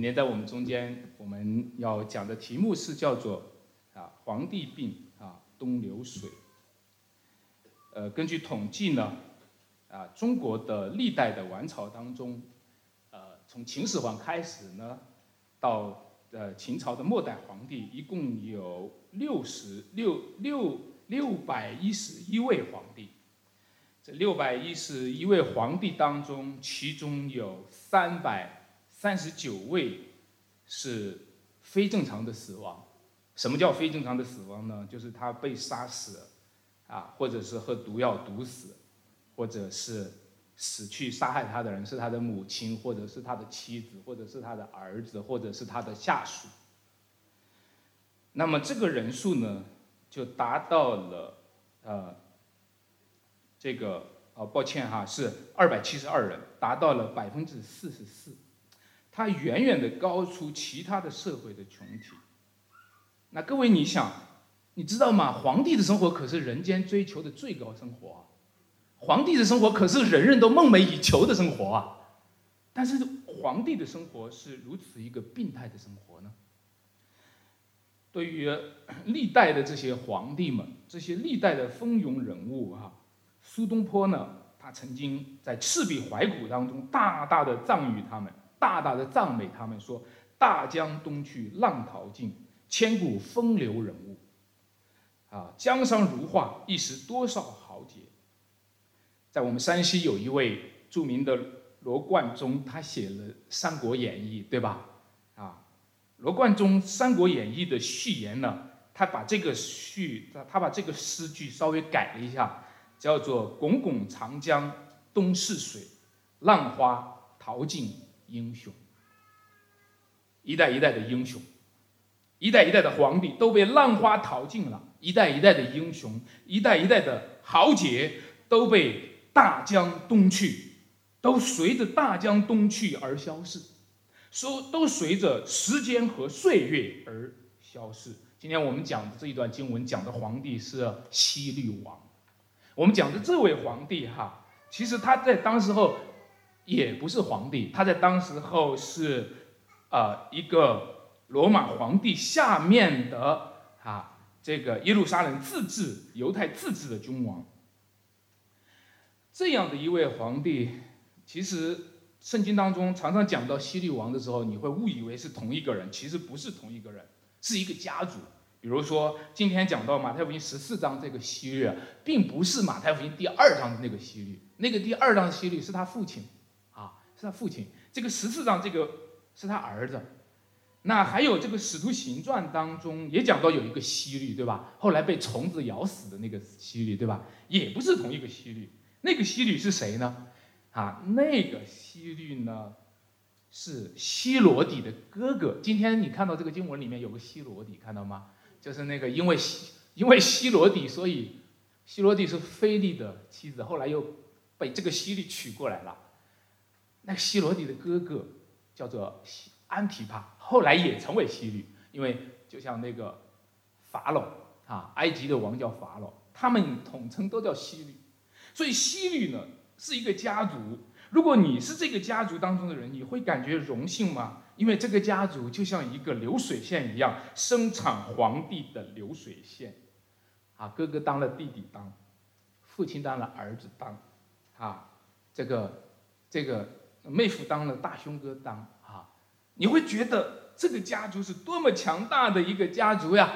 今天在我们中间，我们要讲的题目是叫做啊皇帝病啊东流水。呃，根据统计呢，啊中国的历代的王朝当中，呃从秦始皇开始呢，到呃秦朝的末代皇帝，一共有六十六六六百一十一位皇帝。这六百一十一位皇帝当中，其中有三百。三十九位是非正常的死亡。什么叫非正常的死亡呢？就是他被杀死，啊，或者是喝毒药毒死，或者是死去杀害他的人是他的母亲，或者是他的妻子，或者是他的儿子，或者是他的下属。那么这个人数呢，就达到了呃，这个哦，抱歉哈，是二百七十二人，达到了百分之四十四。它远远的高出其他的社会的群体。那各位，你想，你知道吗？皇帝的生活可是人间追求的最高生活！皇帝的生活可是人人都梦寐以求的生活啊！但是皇帝的生活是如此一个病态的生活呢？对于历代的这些皇帝们，这些历代的风云人物啊，苏东坡呢，他曾经在《赤壁怀古》当中大大的赞誉他们。大大的赞美他们说：“大江东去，浪淘尽，千古风流人物。”啊，江山如画，一时多少豪杰。在我们山西有一位著名的罗贯中，他写了《三国演义》，对吧？啊，罗贯中《三国演义》的序言呢，他把这个序，他他把这个诗句稍微改了一下，叫做“滚滚长江东逝水，浪花淘尽”。英雄，一代一代的英雄，一代一代的皇帝都被浪花淘尽了；一代一代的英雄，一代一代的豪杰。都被大江东去，都随着大江东去而消逝，说都随着时间和岁月而消逝。今天我们讲的这一段经文讲的皇帝是西律王，我们讲的这位皇帝哈，其实他在当时候。也不是皇帝，他在当时候是，呃，一个罗马皇帝下面的啊，这个耶路撒冷自治、犹太自治的君王。这样的一位皇帝，其实圣经当中常常讲到希律王的时候，你会误以为是同一个人，其实不是同一个人，是一个家族。比如说，今天讲到马太福音十四章这个希律，并不是马太福音第二章的那个希律，那个第二章的希律是他父亲。是他父亲，这个十四章这个是他儿子，那还有这个使徒行传当中也讲到有一个希律，对吧？后来被虫子咬死的那个希律，对吧？也不是同一个希律，那个希律是谁呢？啊，那个希律呢是希罗底的哥哥。今天你看到这个经文里面有个希罗底，看到吗？就是那个因为希因为希罗底，所以希罗底是菲利的妻子，后来又被这个希律娶过来了。那个希罗底的哥哥叫做安提帕，后来也成为希律，因为就像那个法老啊，埃及的王叫法老，他们统称都叫希律，所以希律呢是一个家族。如果你是这个家族当中的人，你会感觉荣幸吗？因为这个家族就像一个流水线一样，生产皇帝的流水线，啊，哥哥当了弟弟当，父亲当了儿子当，啊，这个这个。妹夫当了，大兄哥当啊，你会觉得这个家族是多么强大的一个家族呀？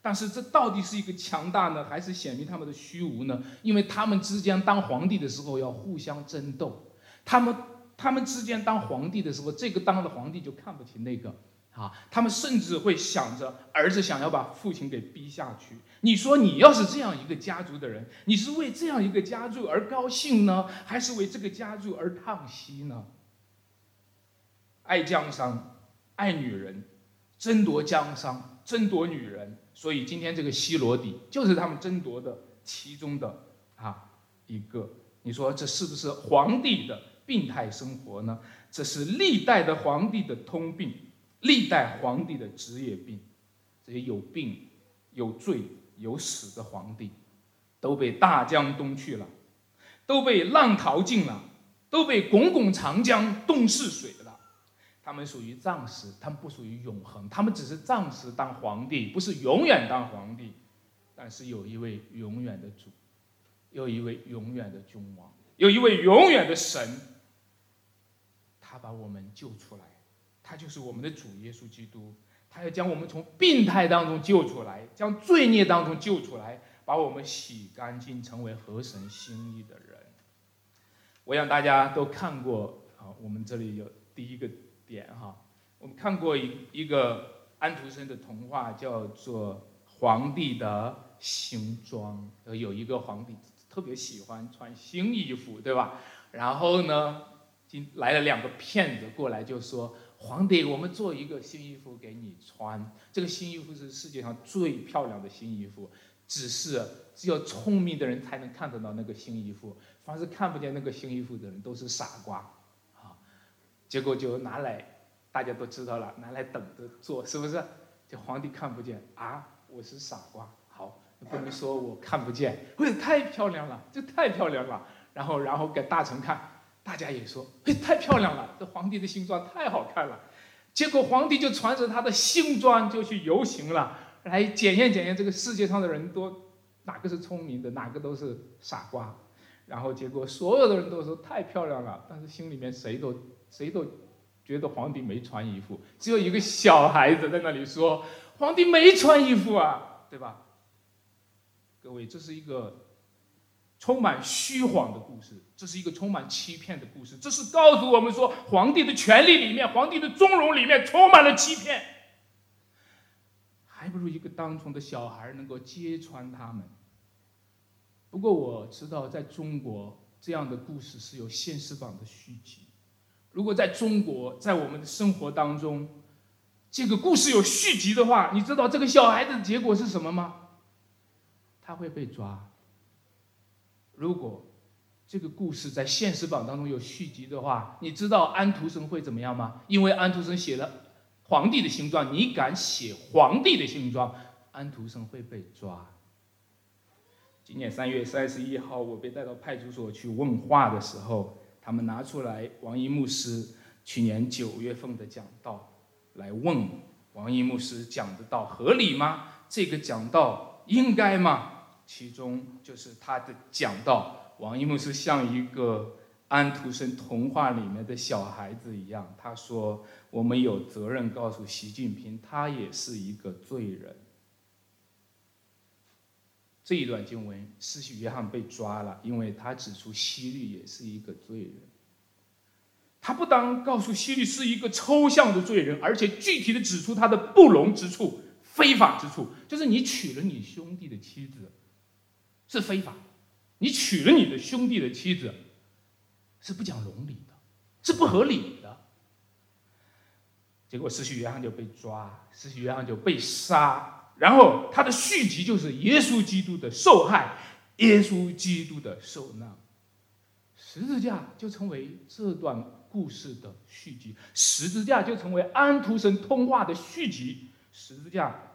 但是这到底是一个强大呢，还是显明他们的虚无呢？因为他们之间当皇帝的时候要互相争斗，他们他们之间当皇帝的时候，这个当了皇帝就看不起那个。啊，他们甚至会想着儿子想要把父亲给逼下去。你说你要是这样一个家族的人，你是为这样一个家族而高兴呢，还是为这个家族而叹息呢？爱江山，爱女人，争夺江山，争夺女人。所以今天这个西罗底就是他们争夺的其中的啊一个。你说这是不是皇帝的病态生活呢？这是历代的皇帝的通病。历代皇帝的职业病，这些有病、有罪、有死的皇帝，都被大江东去了，都被浪淘尽了，都被滚滚长江东逝水了。他们属于暂时，他们不属于永恒，他们只是暂时当皇帝，不是永远当皇帝。但是有一位永远的主，有一位永远的君王，有一位永远的神，他把我们救出来，他就是我们的主耶稣基督，他要将我们从病态当中救出来，将罪孽当中救出来，把我们洗干净，成为合神心意的人。我想大家都看过啊，我们这里有第一个点哈，我们看过一一个安徒生的童话，叫做《皇帝的新装》。有一个皇帝特别喜欢穿新衣服，对吧？然后呢，今来了两个骗子过来，就说：“皇帝，我们做一个新衣服给你穿。这个新衣服是世界上最漂亮的新衣服，只是只有聪明的人才能看得到那个新衣服。”凡是看不见那个新衣服的人都是傻瓜，啊，结果就拿来，大家都知道了，拿来等着做，是不是？这皇帝看不见啊，我是傻瓜，好，不能说我看不见，喂，太漂亮了，这太漂亮了。然后，然后给大臣看，大家也说，嘿，太漂亮了，这皇帝的新装太好看了。结果皇帝就穿着他的新装就去游行了，来检验检验这个世界上的人多哪个是聪明的，哪个都是傻瓜。然后结果，所有的人都说太漂亮了，但是心里面谁都谁都觉得皇帝没穿衣服，只有一个小孩子在那里说皇帝没穿衣服啊，对吧？各位，这是一个充满虚晃的故事，这是一个充满欺骗的故事，这是告诉我们说皇帝的权力里面，皇帝的尊荣里面充满了欺骗，还不如一个当中的小孩能够揭穿他们。不过我知道，在中国这样的故事是有现实版的续集。如果在中国，在我们的生活当中，这个故事有续集的话，你知道这个小孩子的结果是什么吗？他会被抓。如果这个故事在现实版当中有续集的话，你知道安徒生会怎么样吗？因为安徒生写了皇帝的形状，你敢写皇帝的形状，安徒生会被抓。今年三月三十一号，我被带到派出所去问话的时候，他们拿出来王一牧师去年九月份的讲道来问王一牧师讲的道合理吗？这个讲道应该吗？其中就是他的讲到，王一牧师像一个安徒生童话里面的小孩子一样，他说：“我们有责任告诉习近平，他也是一个罪人。”这一段经文，施洗约翰被抓了，因为他指出希律也是一个罪人。他不当告诉希律是一个抽象的罪人，而且具体的指出他的不容之处、非法之处，就是你娶了你兄弟的妻子是非法，你娶了你的兄弟的妻子是不讲伦理的，是不合理的。结果施洗约翰就被抓，施洗约翰就被杀。然后他的续集就是耶稣基督的受害，耶稣基督的受难，十字架就成为这段故事的续集，十字架就成为安徒生通话的续集，十字架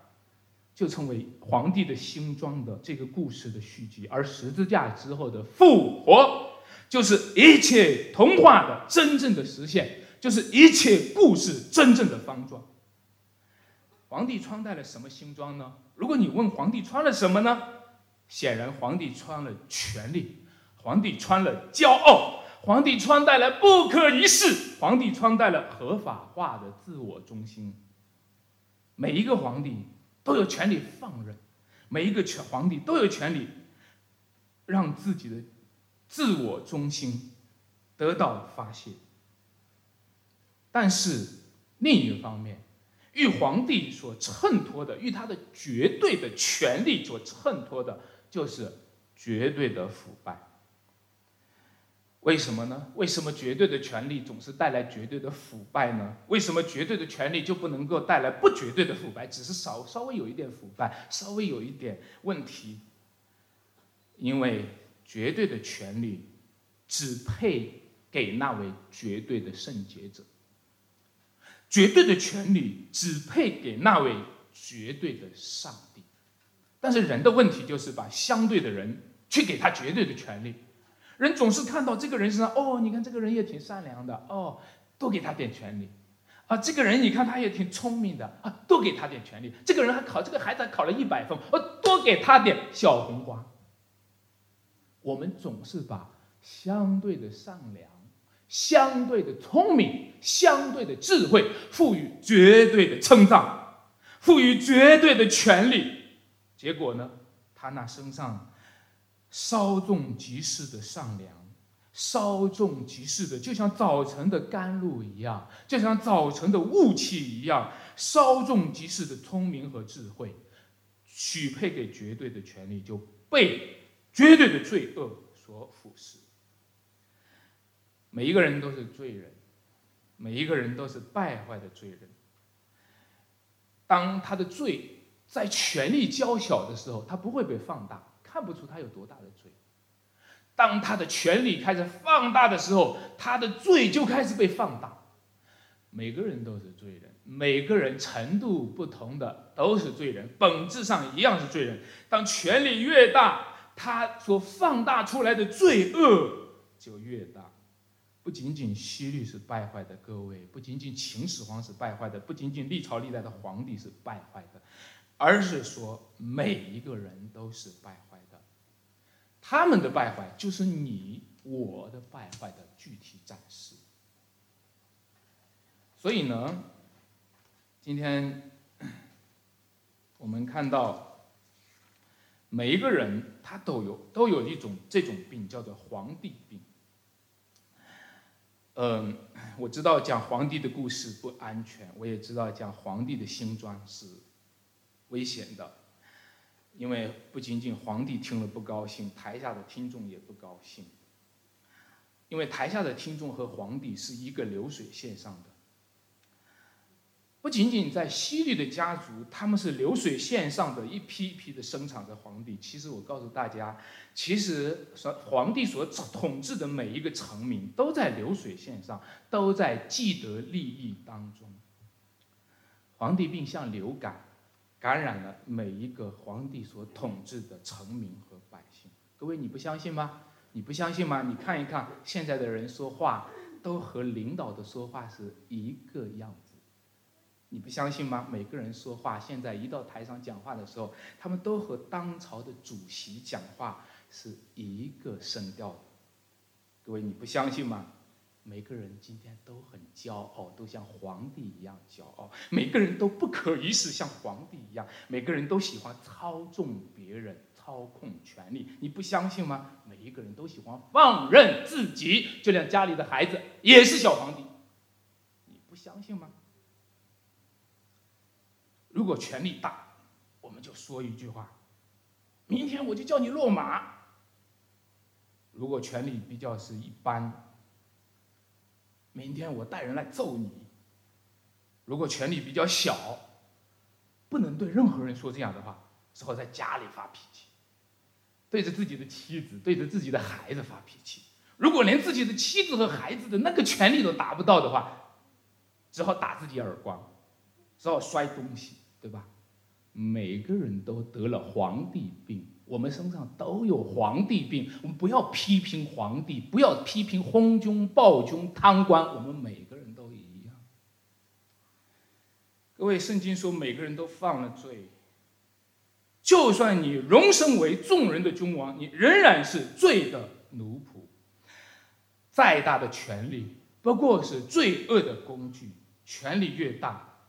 就成为皇帝的新装的这个故事的续集，而十字架之后的复活，就是一切童话的真正的实现，就是一切故事真正的方状。皇帝穿戴了什么新装呢？如果你问皇帝穿了什么呢？显然皇帝穿了权力，皇帝穿了骄傲，皇帝穿戴了不可一世，皇帝穿戴了合法化的自我中心。每一个皇帝都有权利放任，每一个权皇帝都有权利让自己的自我中心得到发泄。但是另一方面，与皇帝所衬托的，与他的绝对的权力所衬托的，就是绝对的腐败。为什么呢？为什么绝对的权利总是带来绝对的腐败呢？为什么绝对的权利就不能够带来不绝对的腐败？只是稍稍微有一点腐败，稍微有一点问题。因为绝对的权利只配给那位绝对的圣洁者。绝对的权利只配给那位绝对的上帝，但是人的问题就是把相对的人去给他绝对的权利。人总是看到这个人身上，哦，你看这个人也挺善良的，哦，多给他点权利。啊，这个人你看他也挺聪明的啊，多给他点权利。这个人还考这个孩子还考了一百分，我多给他点小红花。我们总是把相对的善良、相对的聪明、相对的智慧赋予绝对的称赞，赋予绝对的权利。结果呢，他那身上稍纵即逝的善良。稍纵即逝的，就像早晨的甘露一样，就像早晨的雾气一样，稍纵即逝的聪明和智慧，许配给绝对的权利，就被绝对的罪恶所腐蚀。每一个人都是罪人，每一个人都是败坏的罪人。当他的罪在权力较小的时候，他不会被放大，看不出他有多大的罪。当他的权力开始放大的时候，他的罪就开始被放大。每个人都是罪人，每个人程度不同的都是罪人，本质上一样是罪人。当权力越大，他所放大出来的罪恶就越大。不仅仅西律是败坏的，各位，不仅仅秦始皇是败坏的，不仅仅历朝历代的皇帝是败坏的，而是说每一个人都是败坏。他们的败坏就是你我的败坏的具体展示。所以呢，今天我们看到每一个人他都有都有一种这种病，叫做皇帝病。嗯，我知道讲皇帝的故事不安全，我也知道讲皇帝的新装是危险的。因为不仅仅皇帝听了不高兴，台下的听众也不高兴。因为台下的听众和皇帝是一个流水线上的，不仅仅在西律的家族，他们是流水线上的一批一批的生产着皇帝。其实我告诉大家，其实所皇帝所统治的每一个臣民都在流水线上，都在既得利益当中。皇帝病像流感。感染了每一个皇帝所统治的臣民和百姓。各位，你不相信吗？你不相信吗？你看一看现在的人说话，都和领导的说话是一个样子。你不相信吗？每个人说话，现在一到台上讲话的时候，他们都和当朝的主席讲话是一个声调。各位，你不相信吗？每个人今天都很骄傲，都像皇帝一样骄傲。每个人都不可一世，像皇帝一样。每个人都喜欢操纵别人，操控权力。你不相信吗？每一个人都喜欢放任自己，就连家里的孩子也是小皇帝。你不相信吗？如果权力大，我们就说一句话：明天我就叫你落马。如果权力比较是一般。明天我带人来揍你。如果权力比较小，不能对任何人说这样的话，只好在家里发脾气，对着自己的妻子、对着自己的孩子发脾气。如果连自己的妻子和孩子的那个权利都达不到的话，只好打自己耳光，只好摔东西，对吧？每个人都得了皇帝病。我们身上都有皇帝病，我们不要批评皇帝，不要批评昏君、暴君、贪官，我们每个人都一样。各位，圣经说每个人都犯了罪，就算你荣升为众人的君王，你仍然是罪的奴仆。再大的权力，不过是罪恶的工具。权力越大，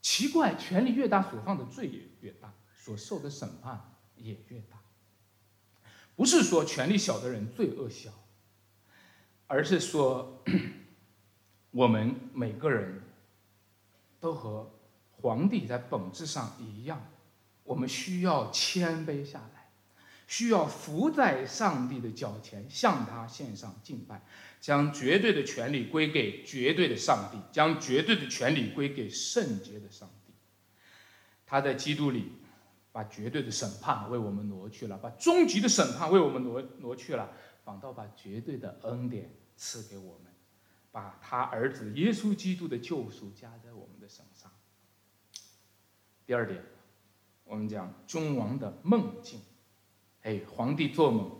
奇怪，权力越大，所犯的罪也越大，所受的审判。也越大，不是说权力小的人罪恶小，而是说我们每个人都和皇帝在本质上一样，我们需要谦卑下来，需要伏在上帝的脚前，向他献上敬拜，将绝对的权利归给绝对的上帝，将绝对的权利归给圣洁的上帝。他在基督里。把绝对的审判为我们挪去了，把终极的审判为我们挪挪去了，反倒把绝对的恩典赐给我们，把他儿子耶稣基督的救赎加在我们的身上。第二点，我们讲君王的梦境，哎，皇帝做梦，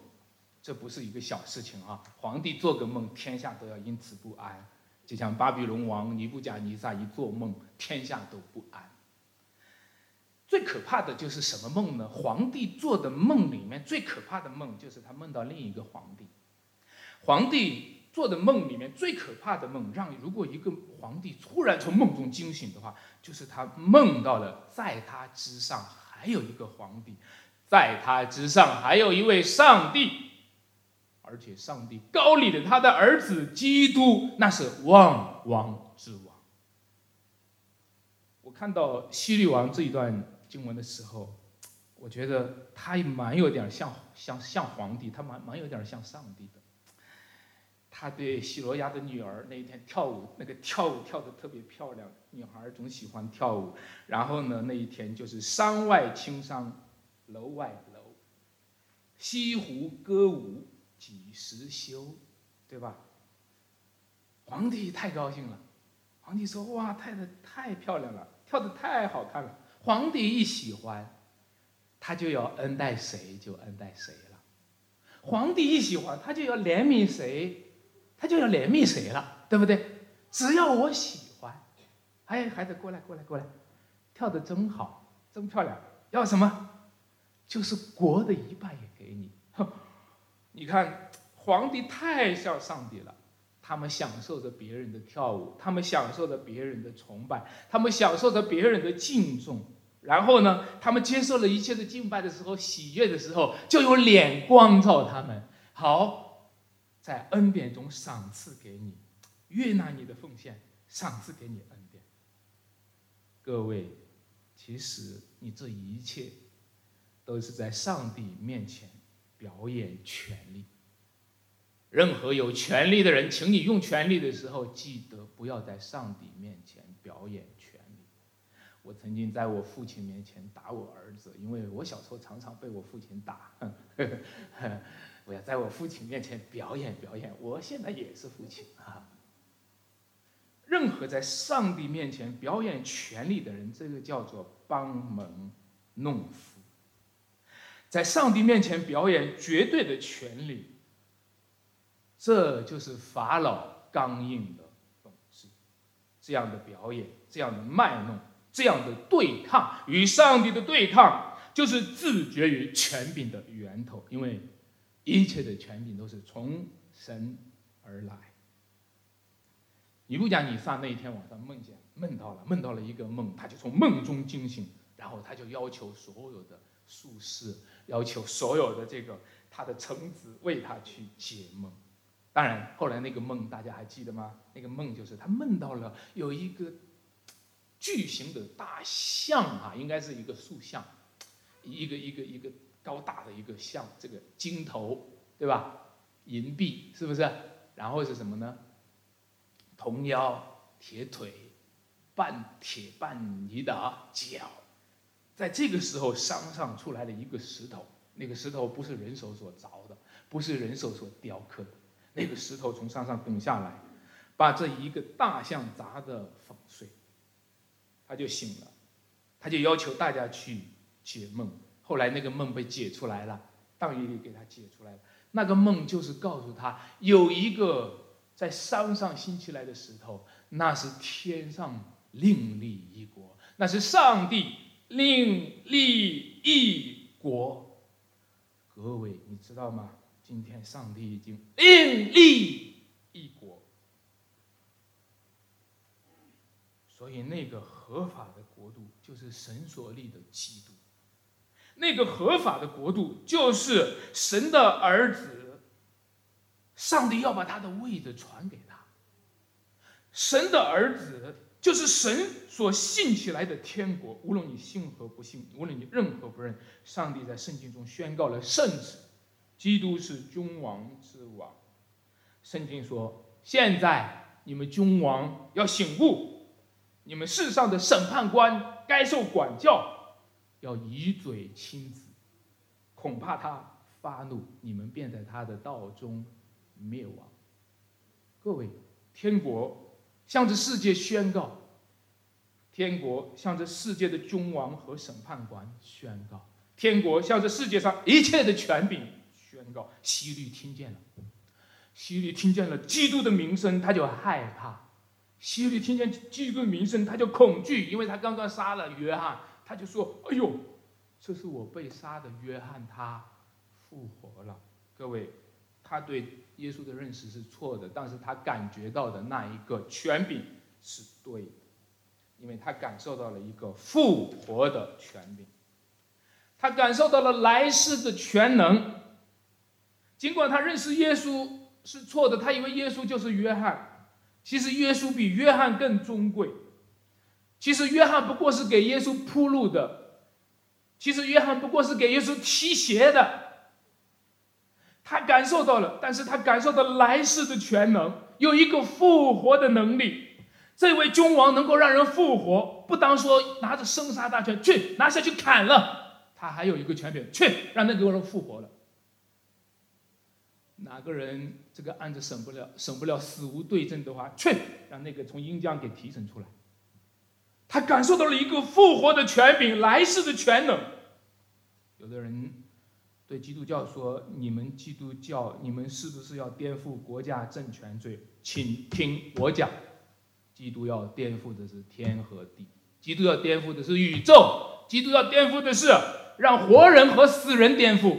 这不是一个小事情啊！皇帝做个梦，天下都要因此不安，就像巴比伦王尼布甲尼撒一做梦，天下都不安。最可怕的就是什么梦呢？皇帝做的梦里面最可怕的梦就是他梦到另一个皇帝。皇帝做的梦里面最可怕的梦，让如果一个皇帝突然从梦中惊醒的话，就是他梦到了在他之上还有一个皇帝，在他之上还有一位上帝，而且上帝高立的他的儿子基督，那是万王之王。我看到希律王这一段。经文的时候，我觉得他蛮有点像像像皇帝，他蛮蛮有点像上帝的。他对希罗亚的女儿那一天跳舞，那个跳舞跳的特别漂亮，女孩总喜欢跳舞。然后呢，那一天就是山外青山楼外楼，西湖歌舞几时休，对吧？皇帝太高兴了，皇帝说：“哇，太太太漂亮了，跳的太好看了。”皇帝一喜欢，他就要恩待谁就恩待谁了；皇帝一喜欢，他就要怜悯谁，他就要怜悯谁了，对不对？只要我喜欢，哎，孩子过来过来过来，跳的真好，真漂亮，要什么？就是国的一半也给你。你看，皇帝太像上帝了。他们享受着别人的跳舞，他们享受着别人的崇拜，他们享受着别人的敬重。然后呢，他们接受了一切的敬拜的时候，喜悦的时候，就有脸光照他们。好，在恩典中赏赐给你，悦纳你的奉献，赏赐给你恩典。各位，其实你这一切，都是在上帝面前表演权力。任何有权力的人，请你用权力的时候，记得不要在上帝面前表演。我曾经在我父亲面前打我儿子，因为我小时候常常被我父亲打。我要在我父亲面前表演表演，我现在也是父亲啊。任何在上帝面前表演权力的人，这个叫做帮门弄斧。在上帝面前表演绝对的权力。这就是法老刚硬的本质，这样的表演，这样的卖弄，这样的对抗，与上帝的对抗，就是自绝于权柄的源头。因为一切的权柄都是从神而来。你不讲，你上那一天晚上梦见梦到了，梦到了一个梦，他就从梦中惊醒，然后他就要求所有的术士，要求所有的这个他的臣子为他去解梦。当然，后来那个梦大家还记得吗？那个梦就是他梦到了有一个巨型的大象啊，应该是一个塑像，一个一个一个高大的一个像，这个金头对吧？银臂是不是？然后是什么呢？铜腰铁腿，半铁半泥的脚。在这个时候，山上出来了一个石头，那个石头不是人手所凿的，不是人手所雕刻的。那个石头从山上滚下来，把这一个大象砸得粉碎。他就醒了，他就要求大家去解梦。后来那个梦被解出来了，当爷爷给他解出来了。那个梦就是告诉他，有一个在山上兴起来的石头，那是天上另立一国，那是上帝另立一国。各位，你知道吗？今天，上帝已经另立一国，所以那个合法的国度就是神所立的基督。那个合法的国度就是神的儿子。上帝要把他的位子传给他。神的儿子就是神所信起来的天国。无论你信和不信，无论你认和不认，上帝在圣经中宣告了圣旨。基督是君王之王，圣经说：“现在你们君王要醒悟，你们世上的审判官该受管教，要以嘴亲子，恐怕他发怒，你们便在他的道中灭亡。”各位，天国向着世界宣告，天国向着世界的君王和审判官宣告，天国向着世界上一切的权柄。宣告，希律听见了，希律听见了基督的名声，他就害怕，希律听见基督名声，他就恐惧，因为他刚刚杀了约翰，他就说：“哎呦，这是我被杀的约翰，他复活了。”各位，他对耶稣的认识是错的，但是他感觉到的那一个权柄是对的，因为他感受到了一个复活的权柄，他感受到了来世的全能。尽管他认识耶稣是错的，他以为耶稣就是约翰，其实耶稣比约翰更尊贵。其实约翰不过是给耶稣铺路的，其实约翰不过是给耶稣提鞋的。他感受到了，但是他感受到来世的全能，有一个复活的能力。这位君王能够让人复活，不当说拿着生杀大权去拿下去砍了，他还有一个权柄，去让那个人复活了。哪个人这个案子审不了，审不了死无对证的话，去让那个从阴间给提审出来。他感受到了一个复活的权柄，来世的全能。有的人对基督教说：“你们基督教，你们是不是要颠覆国家政权罪？”请听我讲，基督要颠覆的是天和地，基督要颠覆的是宇宙，基督要颠覆的是让活人和死人颠覆，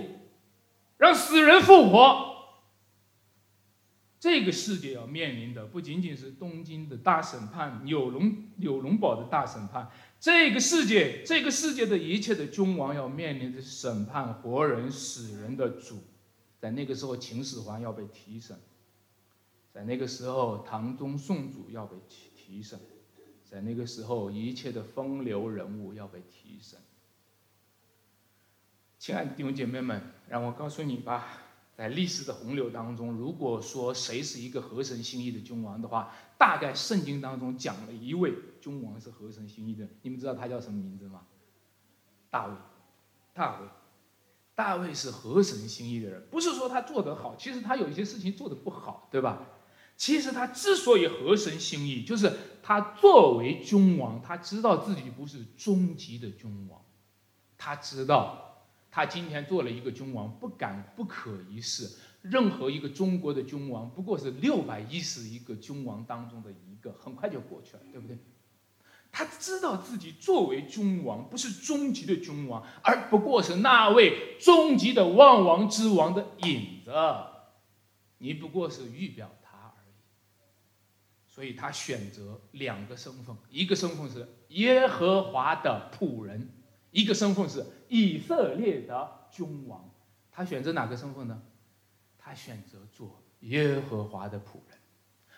让死人复活。这个世界要面临的不仅仅是东京的大审判、纽龙纽龙堡的大审判，这个世界，这个世界的一切的君王要面临的审判活人死人的主，在那个时候，秦始皇要被提审，在那个时候，唐宗宋祖要被提提审，在那个时候，一切的风流人物要被提审。亲爱的弟兄姐妹们，让我告诉你吧。在历史的洪流当中，如果说谁是一个合神心意的君王的话，大概圣经当中讲了一位君王是合神心意的。你们知道他叫什么名字吗？大卫。大卫，大卫是合神心意的人，不是说他做得好，其实他有一些事情做得不好，对吧？其实他之所以合神心意，就是他作为君王，他知道自己不是终极的君王，他知道。他今天做了一个君王，不敢不可一世。任何一个中国的君王，不过是六百一十一个君王当中的一个，很快就过去了，对不对？他知道自己作为君王，不是终极的君王，而不过是那位终极的万王之王的影子。你不过是预表他而已。所以他选择两个身份：一个身份是耶和华的仆人，一个身份是。以色列的君王，他选择哪个身份呢？他选择做耶和华的仆人。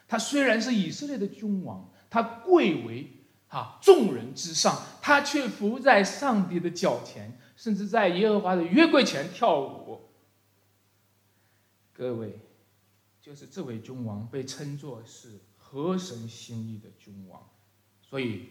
他虽然是以色列的君王，他贵为啊众人之上，他却伏在上帝的脚前，甚至在耶和华的约柜前跳舞。各位，就是这位君王被称作是合神心意的君王，所以。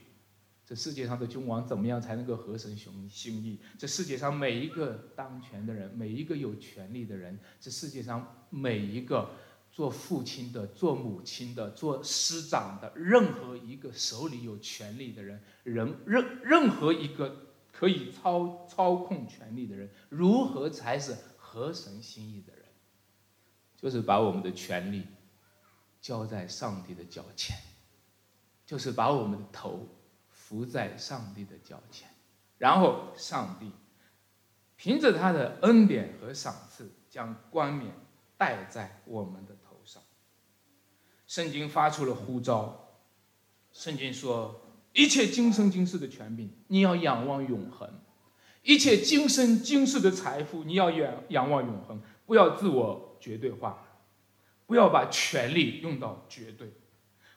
这世界上的君王怎么样才能够合神心意？这世界上每一个当权的人，每一个有权利的人，这世界上每一个做父亲的、做母亲的、做师长的，任何一个手里有权力的人，人任任何一个可以操操控权力的人，如何才是合神心意的人？就是把我们的权利交在上帝的脚前，就是把我们的头。伏在上帝的脚前，然后上帝凭着他的恩典和赏赐，将冠冕戴在我们的头上。圣经发出了呼召，圣经说：一切今生今世的权柄，你要仰望永恒；一切今生今世的财富，你要仰仰望永恒。不要自我绝对化，不要把权力用到绝对，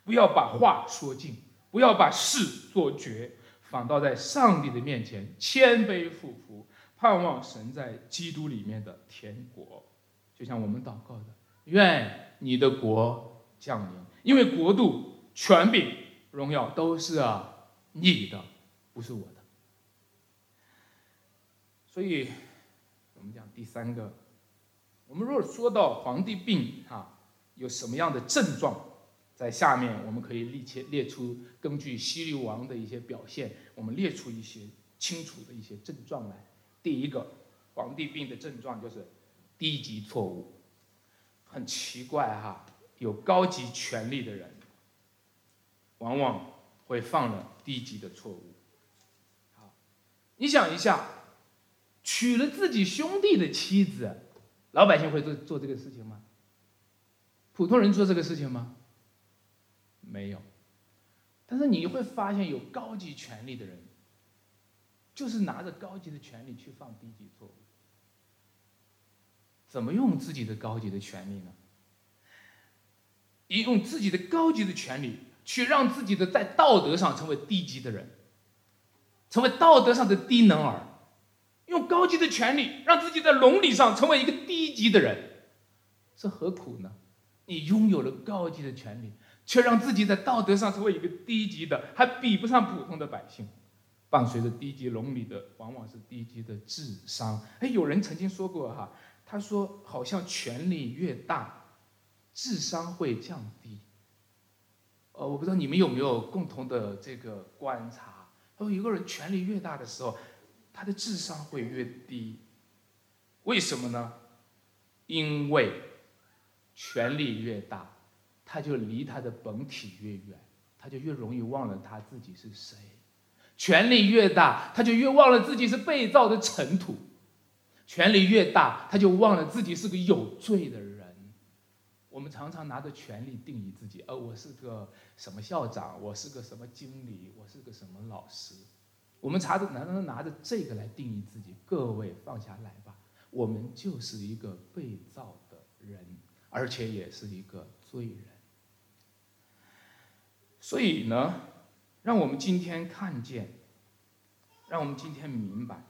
不要把话说尽。不要把事做绝，反倒在上帝的面前谦卑俯伏，盼望神在基督里面的天国。就像我们祷告的，愿你的国降临，因为国度、权柄、荣耀都是啊你的，不是我的。所以，我们讲第三个，我们如果说到皇帝病啊，有什么样的症状？在下面，我们可以列切列出根据希律王的一些表现，我们列出一些清楚的一些症状来。第一个，皇帝病的症状就是低级错误，很奇怪哈，有高级权力的人，往往会犯了低级的错误。你想一下，娶了自己兄弟的妻子，老百姓会做做这个事情吗？普通人做这个事情吗？没有。但是你会发现，有高级权力的人，就是拿着高级的权力去犯低级错误。怎么用自己的高级的权利呢？你用自己的高级的权利去让自己的在道德上成为低级的人，成为道德上的低能儿，用高级的权利让自己在伦理上成为一个低级的人，这何苦呢？你拥有了高级的权利，却让自己在道德上成为一个低级的，还比不上普通的百姓。伴随着低级伦理的，往往是低级的智商。哎，有人曾经说过哈，他说好像权力越大。智商会降低，呃，我不知道你们有没有共同的这个观察。他说，一个人权力越大的时候，他的智商会越低。为什么呢？因为权力越大，他就离他的本体越远，他就越容易忘了他自己是谁。权力越大，他就越忘了自己是被造的尘土。权力越大，他就忘了自己是个有罪的人。我们常常拿着权力定义自己，而我是个什么校长，我是个什么经理，我是个什么老师。我们查着，难道拿着这个来定义自己？各位放下来吧，我们就是一个被造的人，而且也是一个罪人。所以呢，让我们今天看见，让我们今天明白，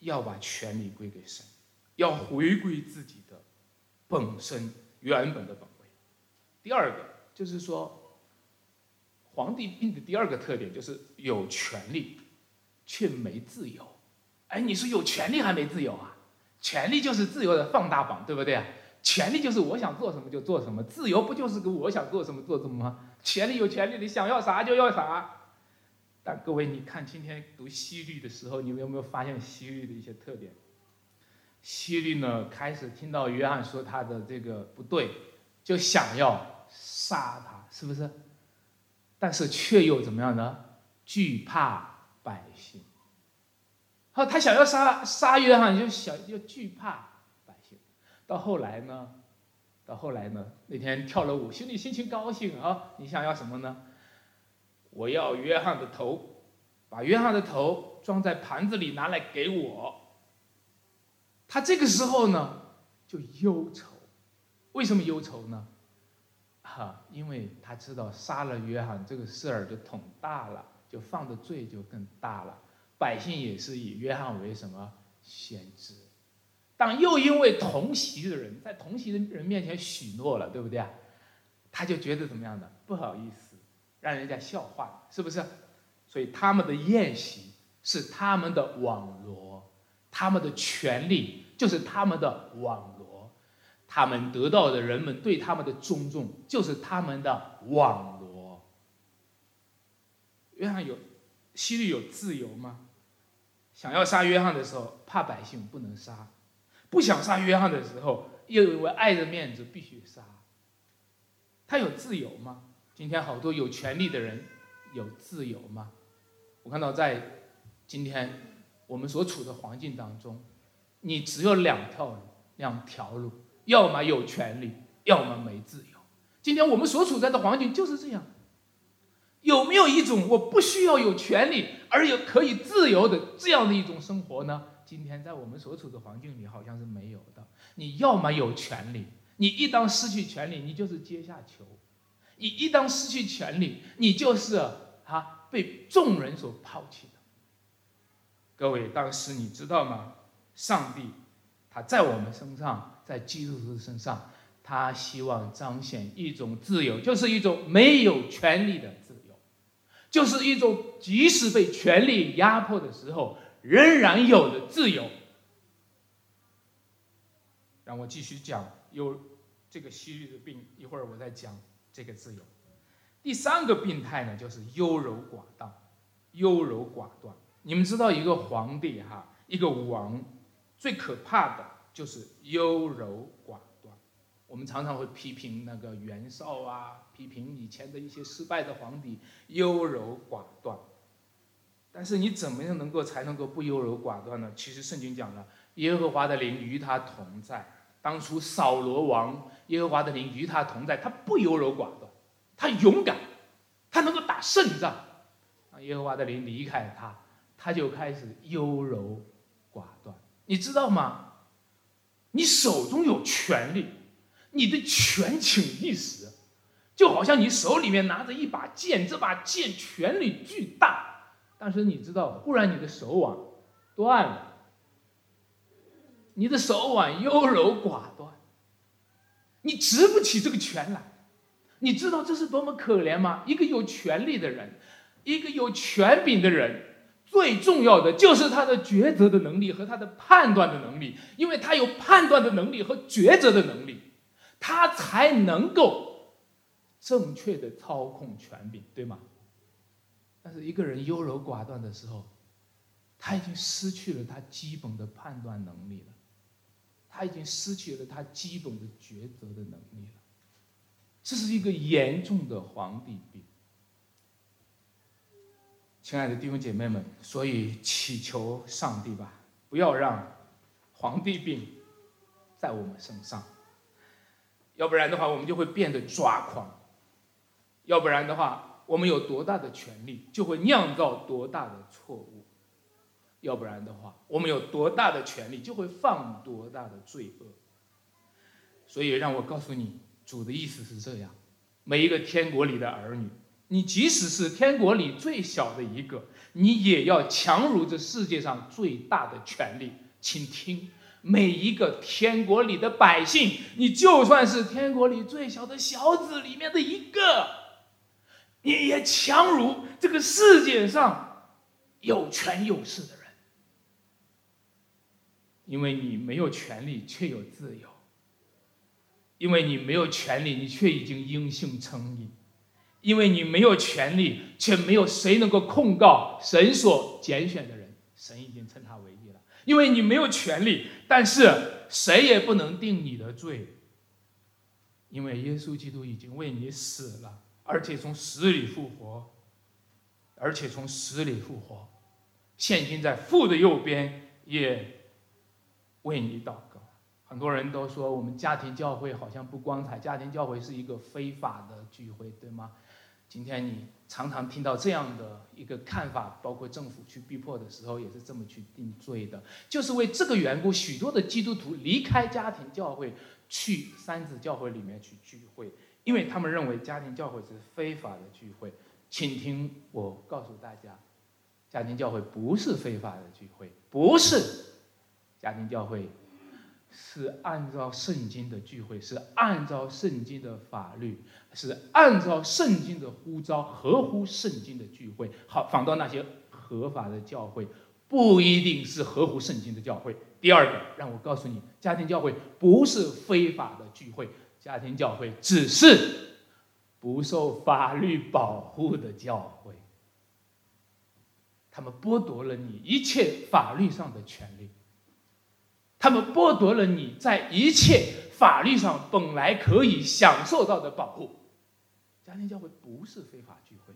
要把权力归给神，要回归自己的。本身原本的本位。第二个就是说，皇帝病的第二个特点就是有权利，却没自由。哎，你说有权利还没自由啊？权利就是自由的放大版，对不对啊？权利就是我想做什么就做什么，自由不就是个我想做什么做什么吗？权利有权利，你想要啥就要啥。但各位，你看今天读西律的时候，你们有没有发现西律的一些特点？希律呢，开始听到约翰说他的这个不对，就想要杀他，是不是？但是却又怎么样呢？惧怕百姓。好，他想要杀杀约翰，就想就惧怕。到后来呢？到后来呢？那天跳了舞，心里心情高兴啊！你想要什么呢？我要约翰的头，把约翰的头装在盘子里，拿来给我。他这个时候呢，就忧愁，为什么忧愁呢？哈，因为他知道杀了约翰这个事儿就捅大了，就犯的罪就更大了。百姓也是以约翰为什么先知，但又因为同席的人在同席的人面前许诺了，对不对啊？他就觉得怎么样的不好意思，让人家笑话，是不是？所以他们的宴席是他们的网罗。他们的权利就是他们的网罗，他们得到的人们对他们的尊重就是他们的网罗。约翰有，希律有自由吗？想要杀约翰的时候，怕百姓不能杀；不想杀约翰的时候，又因为爱的面子必须杀。他有自由吗？今天好多有权利的人有自由吗？我看到在今天。我们所处的环境当中，你只有两条路，两条路，要么有权利，要么没自由。今天我们所处在的环境就是这样。有没有一种我不需要有权利，而又可以自由的这样的一种生活呢？今天在我们所处的环境里，好像是没有的。你要么有权利，你一旦失去权利，你就是阶下囚；你一旦失去权利，你就是啊被众人所抛弃的。各位，当时你知道吗？上帝，他在我们身上，在基督徒身上，他希望彰显一种自由，就是一种没有权利的自由，就是一种即使被权力压迫的时候仍然有的自由。让我继续讲有这个西律的病，一会儿我再讲这个自由。第三个病态呢，就是优柔寡断，优柔寡断。你们知道一个皇帝哈，一个王，最可怕的就是优柔寡断。我们常常会批评那个袁绍啊，批评以前的一些失败的皇帝优柔寡断。但是你怎么样能够才能够不优柔寡断呢？其实圣经讲了，耶和华的灵与他同在。当初扫罗王，耶和华的灵与他同在，他不优柔寡断，他勇敢，他能够打胜仗。啊，耶和华的灵离开他，他就开始优柔寡断。你知道吗？你手中有权力。你的权倾一时，就好像你手里面拿着一把剑，这把剑权力巨大，但是你知道，忽然你的手腕断了，你的手腕优柔寡断，你执不起这个权来，你知道这是多么可怜吗？一个有权力的人，一个有权柄的人，最重要的就是他的抉择的能力和他的判断的能力，因为他有判断的能力和抉择的能力。他才能够正确的操控权柄，对吗？但是一个人优柔寡断的时候，他已经失去了他基本的判断能力了，他已经失去了他基本的抉择的能力了。这是一个严重的皇帝病。亲爱的弟兄姐妹们，所以祈求上帝吧，不要让皇帝病在我们身上。要不然的话，我们就会变得抓狂；要不然的话，我们有多大的权利，就会酿造多大的错误；要不然的话，我们有多大的权利，就会犯多大的罪恶。所以，让我告诉你，主的意思是这样：每一个天国里的儿女，你即使是天国里最小的一个，你也要强如这世界上最大的权利。请听。每一个天国里的百姓，你就算是天国里最小的小子里面的一个，你也强如这个世界上有权有势的人，因为你没有权利却有自由，因为你没有权利你却已经因信称义，因为你没有权利却没有谁能够控告神所拣选的人，神已经称他为义了。因为你没有权利，但是谁也不能定你的罪，因为耶稣基督已经为你死了，而且从死里复活，而且从死里复活，现今在父的右边也为你祷告。很多人都说我们家庭教会好像不光彩，家庭教会是一个非法的聚会，对吗？今天你常常听到这样的一个看法，包括政府去逼迫的时候也是这么去定罪的，就是为这个缘故，许多的基督徒离开家庭教会，去三子教会里面去聚会，因为他们认为家庭教会是非法的聚会。请听我告诉大家，家庭教会不是非法的聚会，不是家庭教会。是按照圣经的聚会，是按照圣经的法律，是按照圣经的呼召，合乎圣经的聚会。好，反倒那些合法的教会，不一定是合乎圣经的教会。第二个，让我告诉你，家庭教会不是非法的聚会，家庭教会只是不受法律保护的教会。他们剥夺了你一切法律上的权利。他们剥夺了你在一切法律上本来可以享受到的保护。家庭教会不是非法聚会，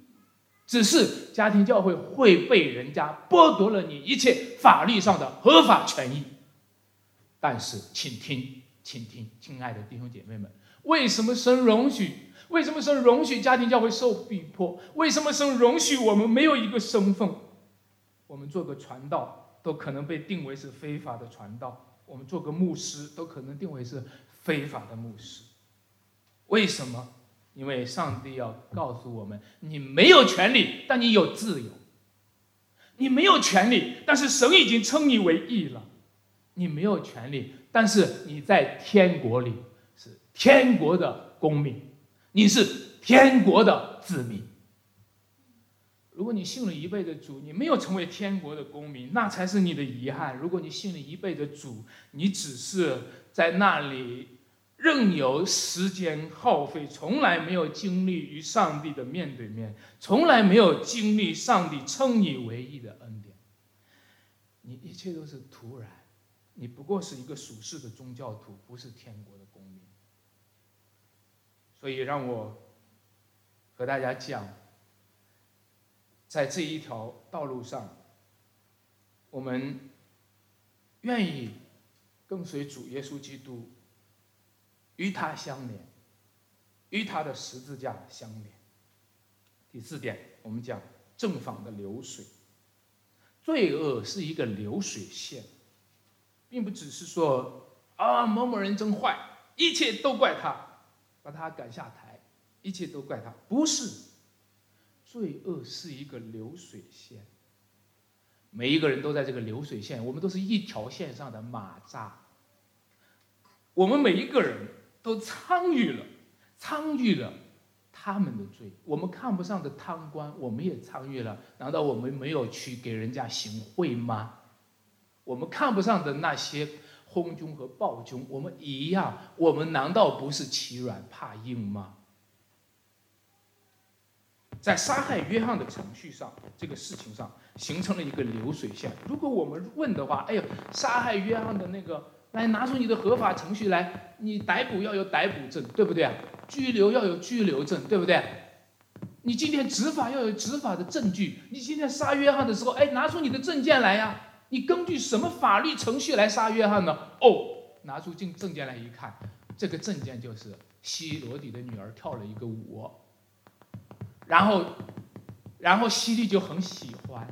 只是家庭教会会被人家剥夺了你一切法律上的合法权益。但是，请听，请听，亲爱的弟兄姐妹们，为什么神容许？为什么神容许家庭教会受逼迫？为什么神容许我们没有一个身份？我们做个传道都可能被定为是非法的传道。我们做个牧师都可能定为是非法的牧师，为什么？因为上帝要告诉我们：你没有权利，但你有自由；你没有权利，但是神已经称你为义了；你没有权利，但是你在天国里是天国的公民，你是天国的子民。如果你信了一辈子主，你没有成为天国的公民，那才是你的遗憾。如果你信了一辈子主，你只是在那里任由时间耗费，从来没有经历与上帝的面对面，从来没有经历上帝称你为义的恩典。你一切都是徒然，你不过是一个属世的宗教徒，不是天国的公民。所以让我和大家讲，在这一条道路上，我们愿意跟随主耶稣基督，与他相连，与他的十字架相连。第四点，我们讲正反的流水，罪恶是一个流水线，并不只是说啊某某人真坏，一切都怪他。把他赶下台，一切都怪他，不是。罪恶是一个流水线，每一个人都在这个流水线，我们都是一条线上的马扎。我们每一个人都参与了，参与了他们的罪。我们看不上的贪官，我们也参与了。难道我们没有去给人家行贿吗？我们看不上的那些。昏君和暴君，我们一样，我们难道不是欺软怕硬吗？在杀害约翰的程序上，这个事情上形成了一个流水线。如果我们问的话，哎呦，杀害约翰的那个，来拿出你的合法程序来，你逮捕要有逮捕证，对不对？拘留要有拘留证，对不对？你今天执法要有执法的证据。你今天杀约翰的时候，哎，拿出你的证件来呀。你根据什么法律程序来杀约翰呢？哦，拿出证证件来一看，这个证件就是希罗底的女儿跳了一个舞，然后，然后希律就很喜欢，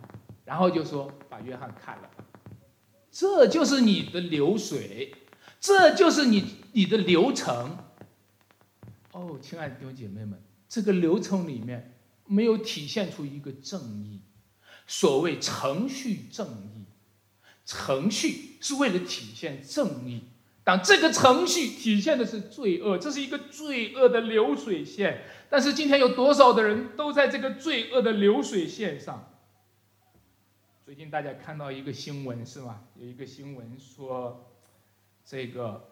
然后就说把约翰砍了，这就是你的流水，这就是你你的流程。哦，亲爱的弟兄姐妹们，这个流程里面没有体现出一个正义，所谓程序正义。程序是为了体现正义，当这个程序体现的是罪恶，这是一个罪恶的流水线。但是今天有多少的人都在这个罪恶的流水线上？最近大家看到一个新闻是吗？有一个新闻说，这个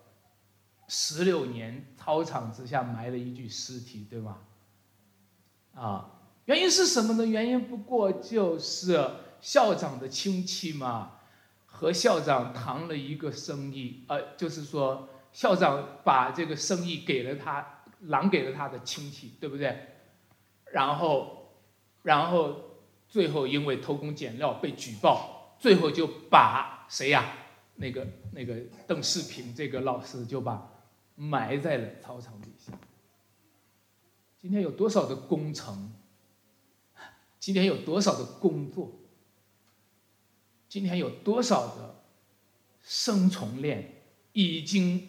十六年操场之下埋了一具尸体，对吗？啊，原因是什么呢？原因不过就是校长的亲戚嘛。和校长谈了一个生意，呃，就是说校长把这个生意给了他，让给了他的亲戚，对不对？然后，然后最后因为偷工减料被举报，最后就把谁呀？那个那个邓世平这个老师就把埋在了操场底下。今天有多少的工程？今天有多少的工作？今天有多少的生存链已经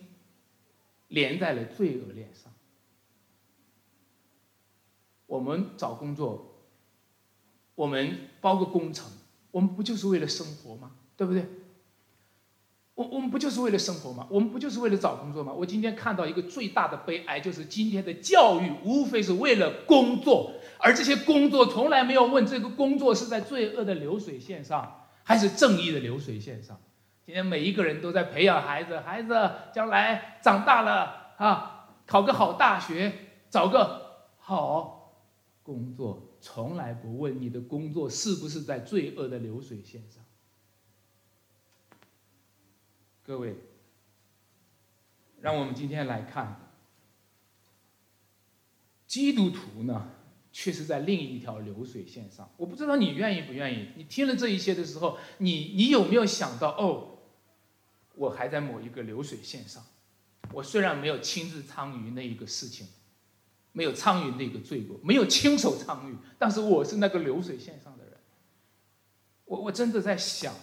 连在了罪恶链上？我们找工作，我们包个工程，我们不就是为了生活吗？对不对？我我们不就是为了生活吗？我们不就是为了找工作吗？我今天看到一个最大的悲哀，就是今天的教育无非是为了工作，而这些工作从来没有问这个工作是在罪恶的流水线上。还是正义的流水线上，今天每一个人都在培养孩子，孩子将来长大了啊，考个好大学，找个好工作，从来不问你的工作是不是在罪恶的流水线上。各位，让我们今天来看基督徒呢？却是在另一条流水线上，我不知道你愿意不愿意。你听了这一些的时候，你你有没有想到哦，我还在某一个流水线上。我虽然没有亲自参与那一个事情，没有参与那个罪过，没有亲手参与，但是我是那个流水线上的人。我我真的在想，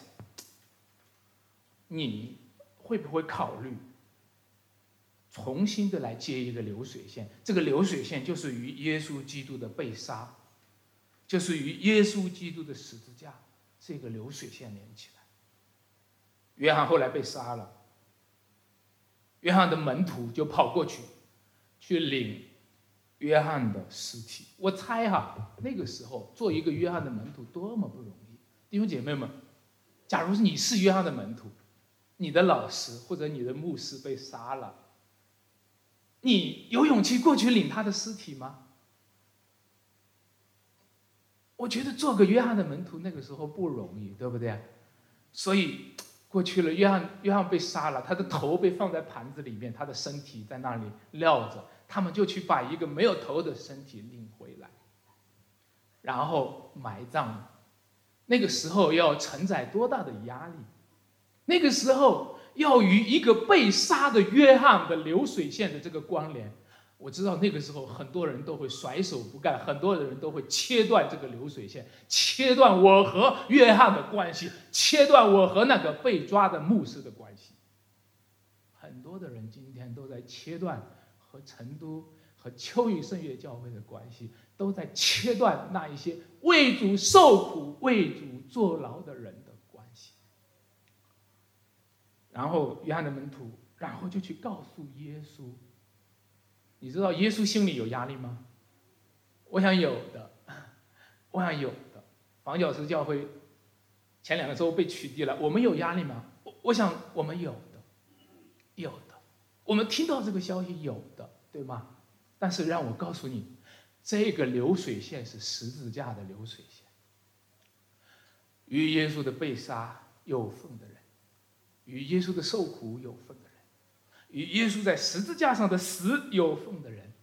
你会不会考虑？重新的来接一个流水线，这个流水线就是与耶稣基督的被杀，就是与耶稣基督的十字架这个流水线连起来。约翰后来被杀了，约翰的门徒就跑过去，去领约翰的尸体。我猜哈，那个时候做一个约翰的门徒多么不容易，弟兄姐妹们，假如你是约翰的门徒，你的老师或者你的牧师被杀了。你有勇气过去领他的尸体吗？我觉得做个约翰的门徒那个时候不容易，对不对？所以过去了，约翰约翰被杀了，他的头被放在盘子里面，他的身体在那里撂着，他们就去把一个没有头的身体领回来，然后埋葬。那个时候要承载多大的压力？那个时候要与一个被杀的约翰的流水线的这个关联。我知道那个时候很多人都会甩手不干，很多的人都会切断这个流水线，切断我和约翰的关系，切断我和那个被抓的牧师的关系。很多的人今天都在切断和成都和秋雨圣乐教会的关系，都在切断那一些为主受苦、为主坐牢的人。然后约翰的门徒，然后就去告诉耶稣。你知道耶稣心里有压力吗？我想有的，我想有的。房角石教会前两个周被取缔了，我们有压力吗？我我想我们有的，有的。我们听到这个消息有的，对吗？但是让我告诉你，这个流水线是十字架的流水线，与耶稣的被杀有份的人，与耶稣的受苦有份的人。与耶稣在十字架上的死有份的人，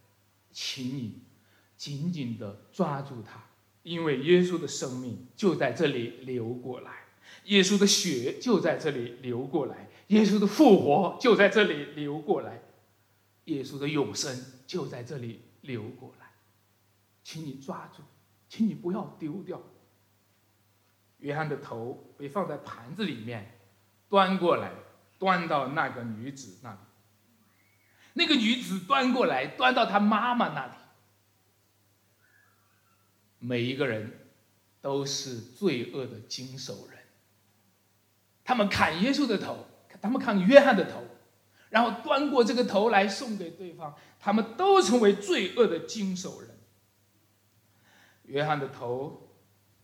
请你紧紧的抓住他，因为耶稣的生命就在这里流过来，耶稣的血就在这里流过来，耶稣的复活就在这里流过来，耶稣的永生就在这里流过来，请你抓住，请你不要丢掉。约翰的头被放在盘子里面，端过来，端到那个女子那里。那个女子端过来，端到她妈妈那里。每一个人都是罪恶的经手人。他们砍耶稣的头，他们砍约翰的头，然后端过这个头来送给对方。他们都成为罪恶的经手人。约翰的头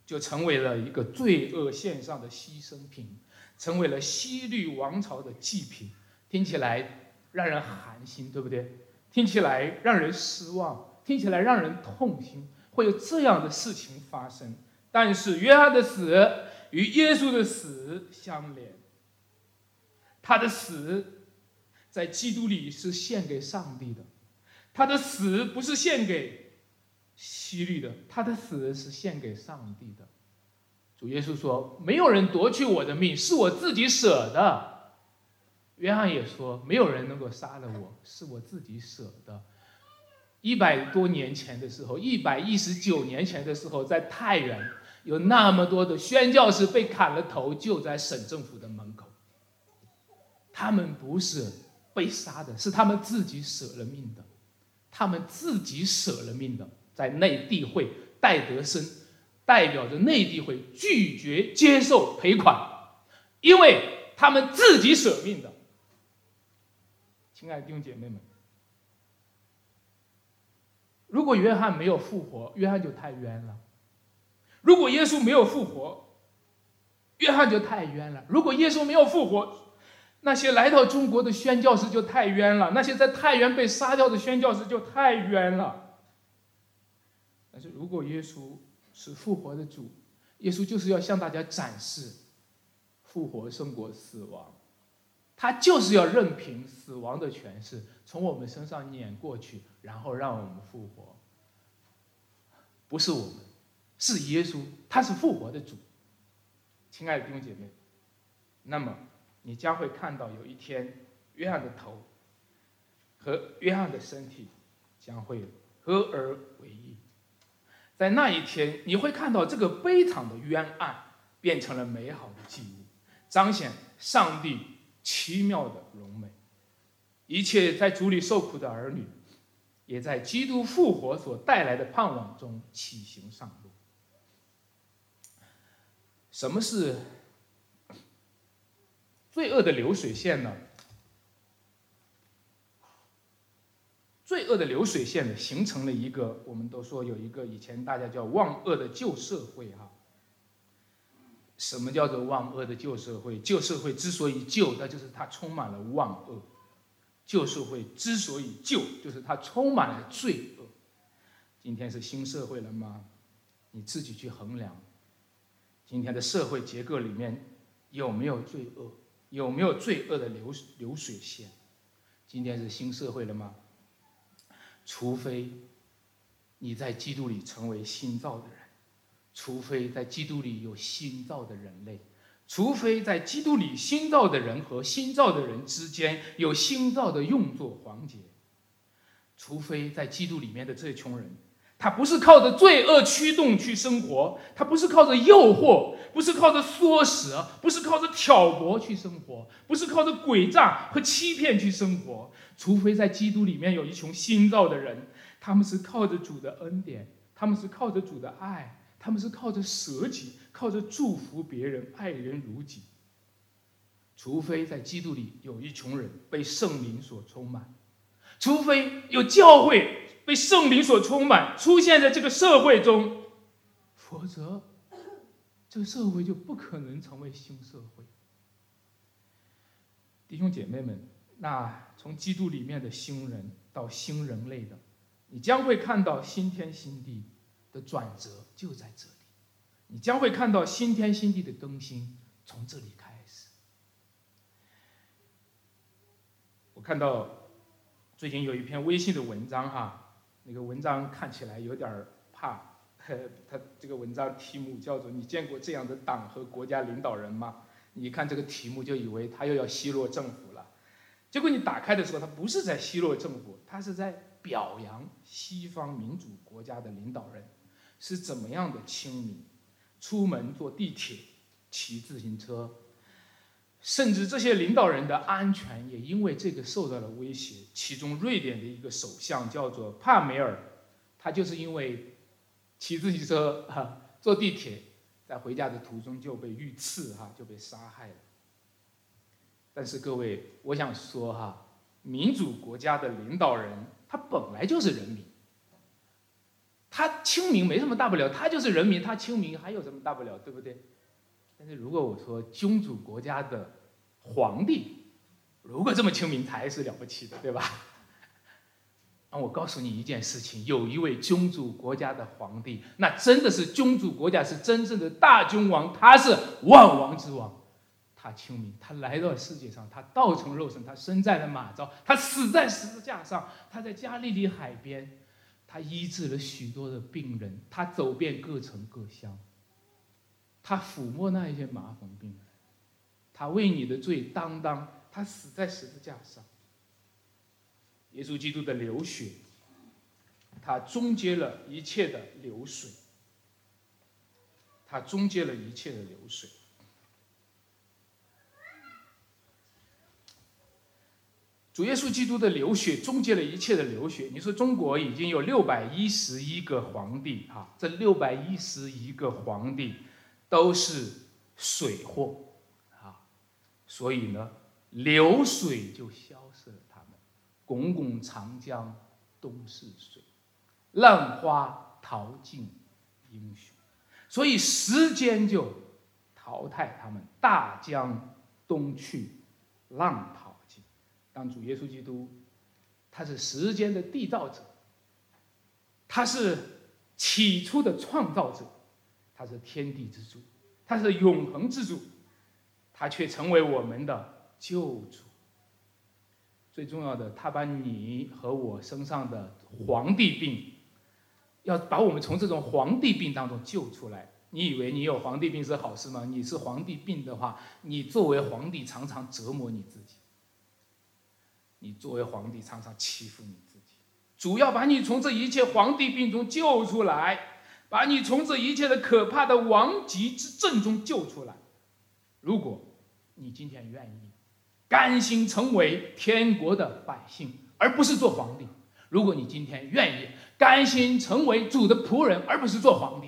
就成为了一个罪恶线上的牺牲品，成为了西律王朝的祭品。听起来。让人寒心，对不对？听起来让人失望，听起来让人痛心，会有这样的事情发生。但是约翰的死与耶稣的死相连，他的死在基督里是献给上帝的，他的死不是献给希律的，他的死是献给上帝的。主耶稣说：“没有人夺去我的命，是我自己舍的。”约翰也说：“没有人能够杀了我，是我自己舍的。”一百多年前的时候，一百一十九年前的时候，在太原有那么多的宣教士被砍了头，就在省政府的门口。他们不是被杀的，是他们自己舍了命的。他们自己舍了命的，在内地会戴德生代表着内地会拒绝接受赔款，因为他们自己舍命的。亲爱的弟兄姐妹们，如果约翰没有复活，约翰就太冤了；如果耶稣没有复活，约翰就太冤了；如果耶稣没有复活，那些来到中国的宣教士就太冤了；那些在太原被杀掉的宣教士就太冤了。但是如果耶稣是复活的主，耶稣就是要向大家展示复活胜过死亡。他就是要任凭死亡的权势从我们身上碾过去，然后让我们复活。不是我们，是耶稣，他是复活的主。亲爱的弟兄姐妹，那么你将会看到有一天，约翰的头和约翰的身体将会合而为一。在那一天，你会看到这个悲惨的冤案变成了美好的记忆，彰显上帝。奇妙的荣美，一切在主里受苦的儿女，也在基督复活所带来的盼望中起行上路。什么是罪恶的流水线呢？罪恶的流水线呢，形成了一个，我们都说有一个以前大家叫万恶的旧社会哈。什么叫做万恶的旧社会？旧社会之所以旧，那就是它充满了万恶。旧社会之所以旧，就是它充满了罪恶。今天是新社会了吗？你自己去衡量，今天的社会结构里面有没有罪恶？有没有罪恶的流流水线？今天是新社会了吗？除非你在基督里成为新造的人，除非在基督里有新造的人类，除非在基督里新造的人和新造的人之间有新造的用作环节，除非在基督里面的这群人。他不是靠着罪恶驱动去生活，他不是靠着诱惑，不是靠着唆使，不是靠着挑拨去生活，不是靠着诡诈和欺骗去生活。除非在基督里面有一群新造的人，他们是靠着主的恩典，他们是靠着主的爱，他们是靠着舍己，靠着祝福别人，爱人如己。除非在基督里有一群人被圣灵所充满，除非有教会。被圣灵所充满，出现在这个社会中，否则，这个社会就不可能成为新社会。弟兄姐妹们，那从基督里面的新人到新人类的，你将会看到新天新地的转折就在这里，你将会看到新天新地的更新从这里开始。我看到最近有一篇微信的文章哈。那个文章看起来有点怕，他这个文章题目叫做“你见过这样的党和国家领导人吗？”你看这个题目就以为他又要奚落政府了，结果你打开的时候，他不是在奚落政府，他是在表扬西方民主国家的领导人是怎么样的亲民，出门坐地铁、骑自行车。甚至这些领导人的安全也因为这个受到了威胁。其中，瑞典的一个首相叫做帕梅尔，他就是因为骑自行车、哈坐地铁，在回家的途中就被遇刺，哈就被杀害了。但是各位，我想说哈，民主国家的领导人他本来就是人民，他亲民没什么大不了，他就是人民，他亲民还有什么大不了，对不对？但是如果我说君主国家的皇帝，如果这么亲民才是了不起的，对吧？那我告诉你一件事情：有一位君主国家的皇帝，那真的是君主国家，是真正的大君王，他是万王之王，他亲民，他来到世界上，他道成肉身，他身在了马槽，他死在十字架上，他在加利利海边，他医治了许多的病人，他走遍各城各乡。他抚摸那一些麻风病人，他为你的罪担当，他死在十字架上。耶稣基督的流血，他终结了一切的流水，他终结了一切的流水。主耶稣基督的流血终结了一切的流血。你说中国已经有六百一十一个皇帝啊，这六百一十一个皇帝。都是水货啊，所以呢，流水就消失了。他们，滚滚长江东逝水，浪花淘尽英雄。所以时间就淘汰他们，大江东去，浪淘尽。当主耶稣基督，他是时间的缔造者，他是起初的创造者。他是天地之主，他是永恒之主，他却成为我们的救主。最重要的，他把你和我身上的皇帝病，要把我们从这种皇帝病当中救出来。你以为你有皇帝病是好事吗？你是皇帝病的话，你作为皇帝常常折磨你自己，你作为皇帝常常欺负你自己。主要把你从这一切皇帝病中救出来。把你从这一切的可怕的亡极之症中救出来。如果你今天愿意，甘心成为天国的百姓，而不是做皇帝；如果你今天愿意，甘心成为主的仆人，而不是做皇帝；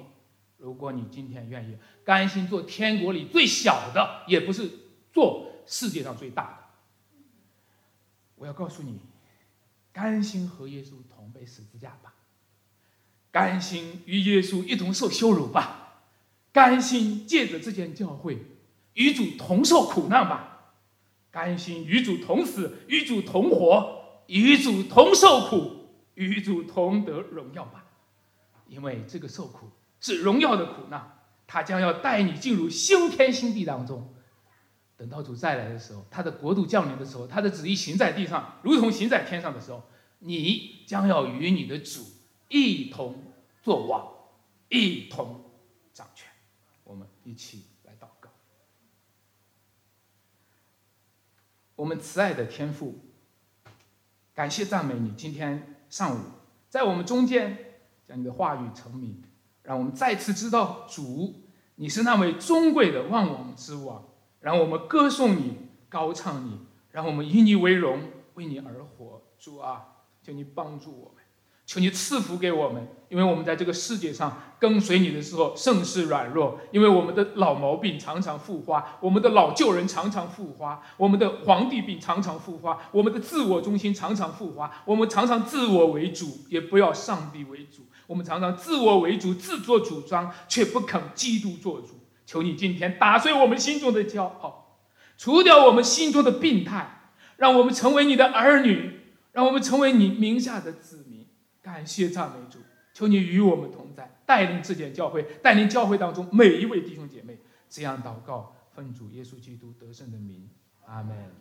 如果你今天愿意，甘心做天国里最小的，也不是做世界上最大的。我要告诉你，甘心和耶稣同被十字架吧。甘心与耶稣一同受羞辱吧，甘心借着这件教会与主同受苦难吧，甘心与主同死，与主同活，与主同受苦，与主同得荣耀吧。因为这个受苦是荣耀的苦难，他将要带你进入新天新地当中。等到主再来的时候，他的国度降临的时候，他的旨意行在地上，如同行在天上的时候。你将要与你的主一同作王，一同掌权。我们一起来祷告。我们慈爱的天父，感谢赞美你，今天上午在我们中间将你的话语成名，让我们再次知道主，你是那位尊贵的万王之王，让我们歌颂你，高唱你，让我们以你为荣，为你而活。主啊，求你帮助我们。求你赐福给我们，因为我们在这个世界上跟随你的时候甚是软弱，因为我们的老毛病常常复发，我们的老旧人常常复发，我们的皇帝病常常复发，我们的自我中心常常复发，我们常常自我为主，也不要上帝为主，我们常常自我为主，自作主张，却不肯基督做主。求你今天打碎我们心中的骄傲，除掉我们心中的病态，让我们成为你的儿女，让我们成为你名下的子。感谢赞美主，求你与我们同在，带领这间教会，带领教会当中每一位弟兄姐妹，这样祷告，奉主耶稣基督得胜的名，阿门。